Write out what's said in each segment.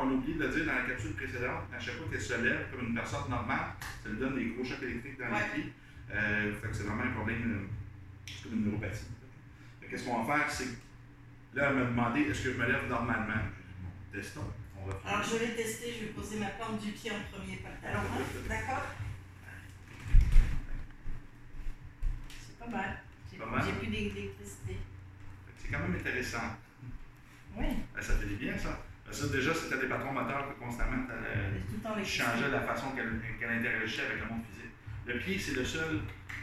qu'on a oublié de le dire dans la capsule précédente, à chaque fois qu'elle se lève comme une personne normale, ça lui donne des gros chocs électriques dans Ouais. les pieds. Euh, fait que c'est vraiment un problème, euh, c'est comme une neuropathie. Qu'est-ce qu'on va faire, c'est là, elle m'a demandé est-ce que je me lève normalement? Bon, testons. On va faire. Alors je vais tester, je vais poser ma plante du pied en premier, pas le talon. hein? D'accord? C'est pas mal. J'ai plus d'électricité. C'est quand même intéressant. Oui, Ben, ça fait du bien, ça. Ça, déjà, c'était des patrons moteurs que constamment, l'électricité. changeait la façon qu'elle qu'elle interagissait avec le monde physique. Le pied, c'est le seul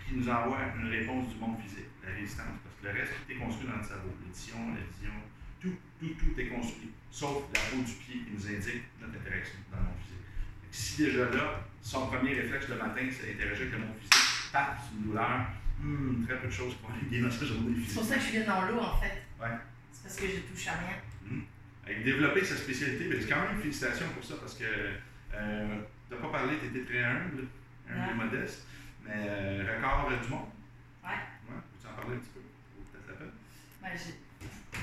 qui nous envoie une réponse du monde physique, la résistance. Parce que le reste, tout est construit dans le cerveau. L'édition, la vision, tout, tout, tout est construit. Sauf la peau du pied qui nous indique notre interaction dans le monde physique. Si déjà là, son premier réflexe le matin, c'est d'interagir avec le monde physique, paf, c'est une douleur, hmm, très peu de choses pour aller bien dans sa journée C'est physique. pour ça que je viens dans l'eau en fait. Ouais. C'est parce que je touche à rien. Avec développer sa spécialité, ben, c'est quand même félicitations pour ça parce que euh, tu n'as pas parlé, tu étais très humble, humble et modeste, mais euh, record du monde. Ouais. Ouais, peux-tu en parler un petit peu? Peut-être la peine? Ben,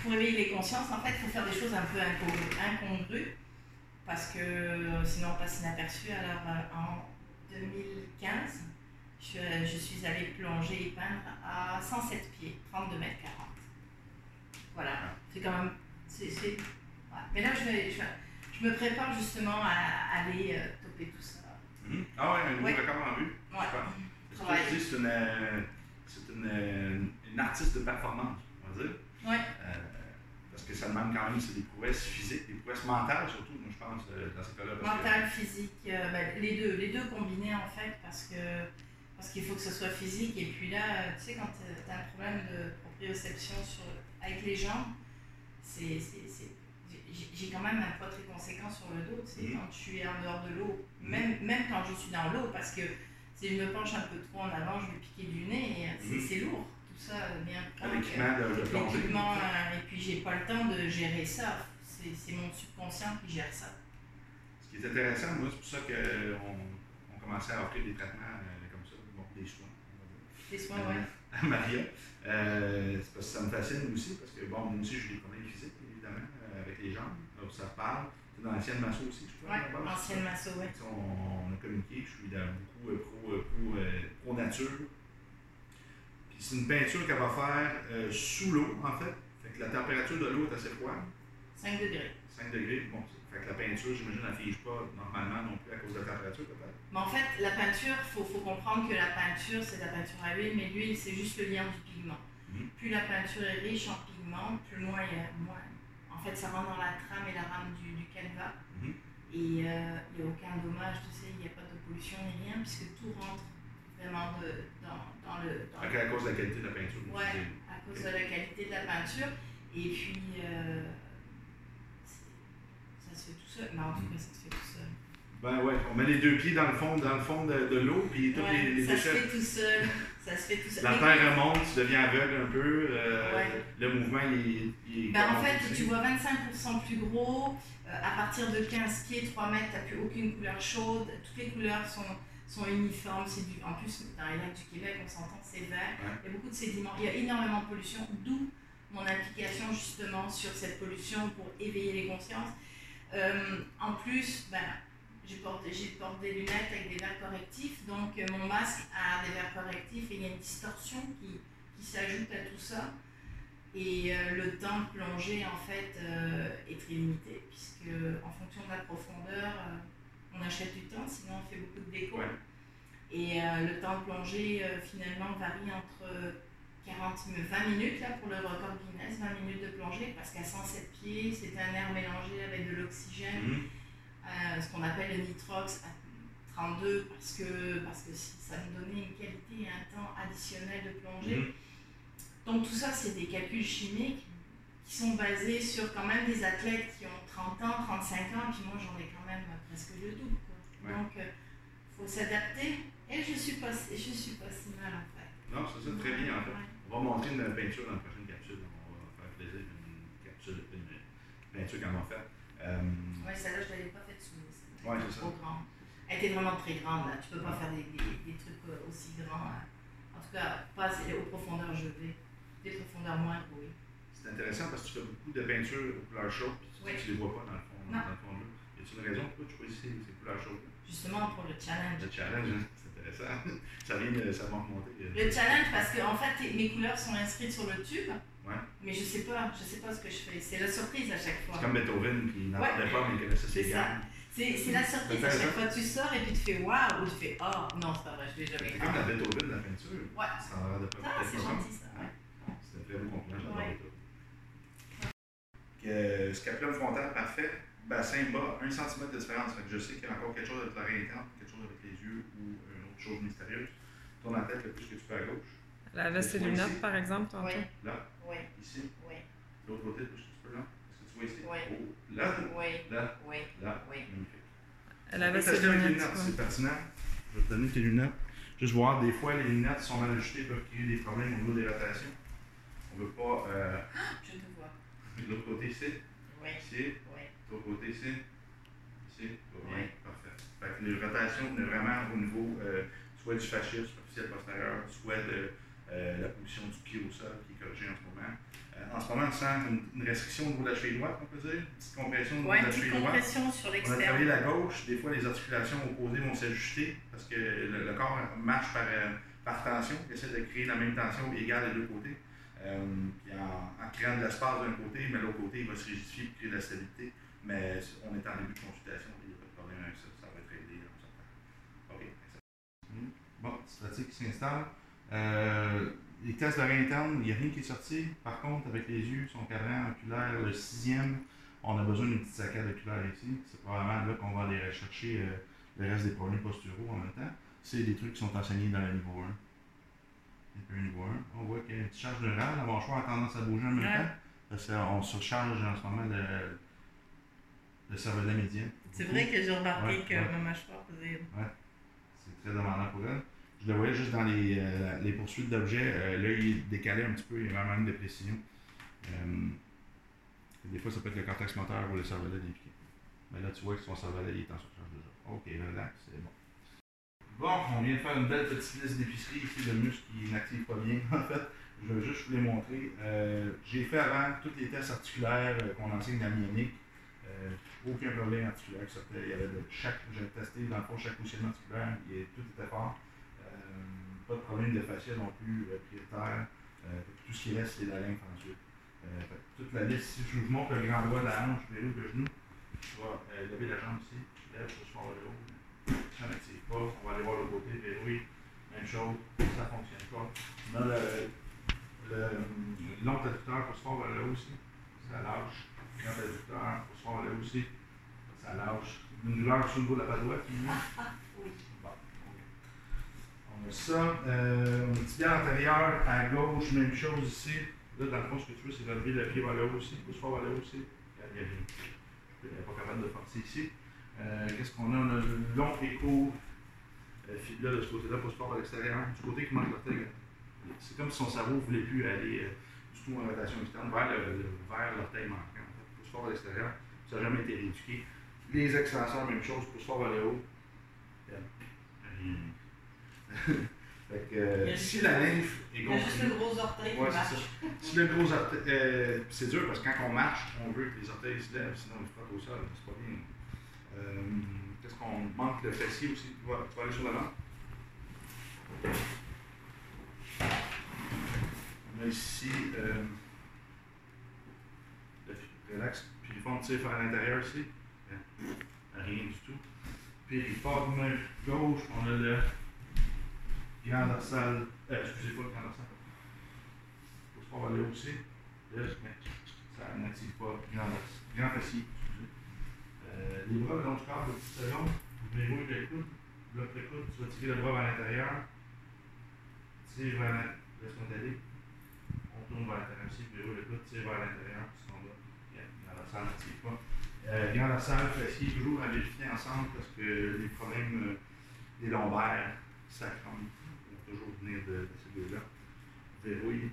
pour éveiller les consciences, en fait, il faut faire des choses un peu incongrues, parce que sinon on passe inaperçu. Alors euh, en 2015, je, je suis allée plonger et peindre à 107 pieds, 32 mètres 40. Voilà, c'est quand même. c'est- ouais. Mais là, je, vais, je, me prépare justement à aller euh, toper tout ça. Mhm. Ah ouais, un nouveau Ouais. record en vue? Ouais. C'est une, euh, une, euh, une artiste de performance, on va dire? Ouais. Euh, parce que ça demande quand même des prouesses physiques, des prouesses mentales surtout, moi je pense, dans ces cas-là. que- Mental, physique, euh, ben, les deux, les deux combinés en fait, parce que parce qu'il faut que ce soit physique. Et puis là, tu sais, quand tu as un problème de proprioception sur, avec les jambes, c'est- j'ai, quand même un poids très conséquent sur le dos, tu sais, Mhm. quand je suis en dehors de l'eau, même, même quand je suis dans l'eau, parce que si je me penche un peu trop en avant, je vais piquer du nez, et euh, c'est, Mhm. c'est lourd, tout ça, euh, bien L'équipement de, de plongée. Euh, et puis j'ai pas le temps de gérer ça. C'est, mon subconscient qui gère ça. Ce qui est intéressant, moi, c'est pour ça qu'on on commençait à offrir des traitements euh, comme ça, bon, des soins. Les soins, ouais. à Maria. Euh, c'est parce que ça me fascine aussi, parce que bon, moi aussi j'ai des problèmes physiques, évidemment, euh, avec les jambes. Donc ça parle. Dans l'ancienne masso aussi, je crois. Base, ancienne masso, ça? On, on a communiqué, je suis dans beaucoup euh, pro, euh, pro, euh, pro nature. Puis c'est une peinture qu'elle va faire euh, sous l'eau, en fait. Fait que la température de l'eau est assez froide, 5 degrés. 5 degrés. Bon, fait que la peinture, j'imagine, elle ne fige pas normalement non plus à cause de la température, peut-être. Mais en fait, la peinture, il faut, faut comprendre que la peinture, c'est de la peinture à huile, mais l'huile, c'est juste le lien du pigment. Mhm. Plus la peinture est riche en pigments, plus moins il y a. Moins... En fait, ça rentre dans la trame et la rame du, du canevas. Mhm. Et euh, il n'y a aucun dommage, tu sais, il n'y a pas de pollution ni rien, puisque tout rentre vraiment de, dans, dans le. Dans à cause de la qualité de la peinture. Ouais. c'est- à cause de la qualité de la peinture. Et puis, euh, ça se fait tout seul. Mais en tout cas, ça se fait tout seul. Ben ouais, on met les deux pieds dans le fond, dans le fond de, de l'eau, puis Ouais, les, les ça se fait tout seul. Ça se fait tout seul. La terre remonte, tu deviens aveugle un peu, euh, Ouais. le mouvement il, est- il. Ben, en fait, tu vois 25% plus gros. euh, à partir de 15 pieds, 3 mètres, tu n'as plus aucune couleur chaude. Toutes les couleurs sont, sont uniformes. C'est du, en plus, dans les lacs du Québec, on s'entend, c'est vert. Ouais. Il y a beaucoup de sédiments. Il y a énormément de pollution, d'où mon implication justement sur cette pollution pour éveiller les consciences. Euh, en plus, ben, je porte, j'ai porte des lunettes avec des verres correctifs, donc euh, mon masque a des verres correctifs et il y a une distorsion qui, qui s'ajoute à tout ça. Et euh, le temps de plongée, en fait, euh, est très limité, puisque en fonction de la profondeur, euh, on achète du temps, sinon on fait beaucoup de déco. Ouais. Et le temps de plongée, finalement, varie entre 40 20 minutes, là, pour le record Guinness, 20 minutes de plongée, parce qu'à 107 pieds, c'est un air mélangé avec de l'oxygène Mhm. Euh, ce qu'on appelle le nitrox à 32 parce que, parce que ça me donnait une qualité et un temps additionnel de plongée. Mhm. Donc tout ça, c'est des calculs chimiques qui sont basés sur quand même des athlètes qui ont 30 ans, 35 ans, puis moi j'en ai quand même presque le double. quoi. Ouais. Donc il faut s'adapter et je suis pas, je suis pas si mal en fait. Non, c'est ça, très bien en fait. Ouais. On va montrer une peinture dans la prochaine capsule. On va faire plaisir une capsule, une peinture qu'on va faire. Euh, Ouais, celle-là, je l'avais pas Ouais, Elle c'est était. Elle était vraiment très grande, là. Tu peux pas faire des, des, des trucs euh, aussi grands. hein. En tout cas, pas assez aux profondeurs je vais. Des profondeurs moindres, oui. c'est intéressant parce que tu fais beaucoup de peintures aux couleurs chaudes, puis tu, Oui. tu les vois pas dans le fond, Non. dans le fond de l'eau. une raison pourquoi tu choisis ces, ces couleurs chaudes? Justement pour le challenge. Le challenge, hein, c'est intéressant. ça vient de, ça remonter. euh. Le challenge parce que en fait mes couleurs sont inscrites sur le tube. Ouais. Mais je sais pas, je sais pas ce que je fais. C'est la surprise à chaque fois. C'est comme Beethoven qui n'en Ouais. parlait pas, mais il connaissait ses C'est ça. gammes. C'est la surprise à chaque fois. Tu sors et puis tu fais waouh ou tu fais oh non c'est pas vrai, je l'ai jamais C'est comme la Beethoven, la peinture. Ouais. Ça en rendait pas Ah, c'est gentil ça. Ouais. C'est un très beau compliment, j'adore Ouais. ça. Euh, scapulum frontal parfait, bassin bas, 1 cm de différence. Fait que je sais qu'il y a encore quelque chose avec l'oreille interne, quelque chose avec les yeux ou une autre chose mystérieuse. Tourne la tête le plus que tu peux à gauche. Elle avait ses Ici. lunettes, par exemple, tantôt. Oui, Là, oui, ici, oui, l'autre côté que tu peux là. Est-ce que tu vois ici? Ouais. Oh, là, oui, là, oui, là. oui. Magnifique. Elle avait ses lunettes. lunettes, c'est pertinent. Je vais te donner tes lunettes. Juste voir, des fois, les lunettes sont mal ajustées, peuvent créer des problèmes au niveau des rotations. On ne veut pas. Euh, Je te vois. de l'autre côté ici, Oui, ici, oui. de l'autre côté ici, ici, Ouais. parfait. Fait que les rotations venaient vraiment au niveau euh, soit du fascia superficiel postérieur, soit de euh, la position du pied au sol qui est corrigée en ce moment. Euh, en ce moment, on sent une, une restriction au niveau de la cheville droite, on peut dire, une petite compression au niveau Ouais, de la cheville droite. compression sur On a travaillé la gauche, des fois les articulations opposées vont s'ajuster parce que le, le corps marche par, euh, par tension, il essaie de créer la même tension égale des deux côtés. Euh, puis en, en créant de l'espace d'un côté, mais l'autre côté, il va se rigidifier pour créer de la stabilité. Mais on est en début de consultation, il n'y a pas de problème avec ça, ça va être aidé. on s'entend. OK. excellent. Bon, statique qui s'installe. Euh, les tests d'oreille interne, il n'y a rien qui est sorti. Par contre, avec les yeux, son cadran oculaire, le sixième, on a besoin d'une petite saccade oculaire ici. C'est probablement là qu'on va aller rechercher euh, le reste des problèmes posturaux en même temps. C'est des trucs qui sont enseignés dans le niveau 1. Et puis niveau 1, on voit qu'il y a une petite charge neurale. La mâchoire a tendance à bouger en même Ouais. temps. Parce qu'on surcharge en ce moment le, le cervelet médian. C'est vrai que j'ai remarqué Ouais, que ouais. ma mâchoire faisait. C'est très demandant pour elle. Je le voyais juste dans les, euh, poursuites d'objets. euh, là, il décalé un petit peu, il y a vraiment une déprécision. Euh, des fois, ça peut être le cortex moteur ou le cervelet des pieds. Mais là, tu vois que son cervelet est en surcharge déjà. Ok, relax, c'est bon. Bon, on vient de faire une belle petite liste d'épicerie ici de muscles qui n'activent pas bien, en fait. Je veux juste vous les montrer. J'ai fait avant tous les tests articulaires qu'on enseigne dans Mionic. Euh, aucun problème articulaire. Il y avait de chaque. J'ai testé dans le fond chaque positionnement articulaire, tout était fort. Pas de problème de fascia non plus, euh, prioritaire. Euh, tout ce qui reste, c'est la lymphe ensuite. Euh, toute la liste, si je vous montre le grand doigt de la hanche, verrou, le genou, je vais lever la jambe ici, je lève, je vers le haut. Ça n'active pas, on va aller voir l'autre côté, verrouille, même chose, ça ne fonctionne pas. Dans le, le, le long adducteur pour se faire vers le haut aussi, ça lâche. Grand adducteur pour se faire vers le haut aussi, ça lâche. Une douleur sur le bout de la patte droite, qui Oui. Bon, ok. On a ça. Euh, on a le tibia antérieur à gauche, même chose ici. Là, dans le fond, ce que tu veux, c'est relever le pied vers le haut aussi. Pousse fort vers le haut aussi. Il y a suis pas capable de forcer ici. Euh, Qu'est-ce qu'on a? On a le long et court. Euh, fibula de ce côté-là, pousse fort vers l'extérieur. Du côté qui manque l'orteil. C'est comme si son cerveau ne voulait plus aller euh, du tout en rotation externe vers l'orteil manquant. Pousse fort vers l'extérieur. Ça n'a jamais été rééduqué. Les extenseurs, même chose, pousse fort vers le haut. Rien. fait que, euh, si la lymphe est a juste comprimée, le gros orteil Ouais, c'est ça. si le gros orteil, euh, c'est dur parce que quand on marche, on veut que les orteils se lèvent, sinon ils se frottent au sol, c'est pas bien. Euh, Qu'est-ce qu'on manque le fessier aussi? Tu vas, tu vas aller sur l'avant. On a ici le relax, piriforme tire vers l'intérieur ici. Euh, Rien du tout. Piriforme gauche, on a le dorsal, euh, excusez pas le. Faut se faire aller aussi. Là, mais ça n'active pas grand, fessier. excusez. Euh, les bras le long du corps, une petite seconde. Vous verrouillez le coude. Bloque le coude, tu vas tirer le bras vers l'intérieur. Tire vers l'intérieur. Laisse-moi aller. On tourne vers l'intérieur aussi, verrouille le coude, tire vers l'intérieur. Sinon, là, grand dorsal n'active pas. Euh, grand dorsal, fessier, toujours à vérifier ensemble parce que les problèmes euh, des lombaires, ça vont toujours venir de, de ces deux-là. Verrouille,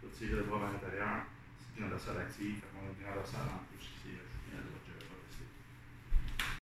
tu vas tirer le bras vers l'intérieur, c'est grand dorsal actif, fait qu'on a le grand dorsal en plus ici, euh, à droite,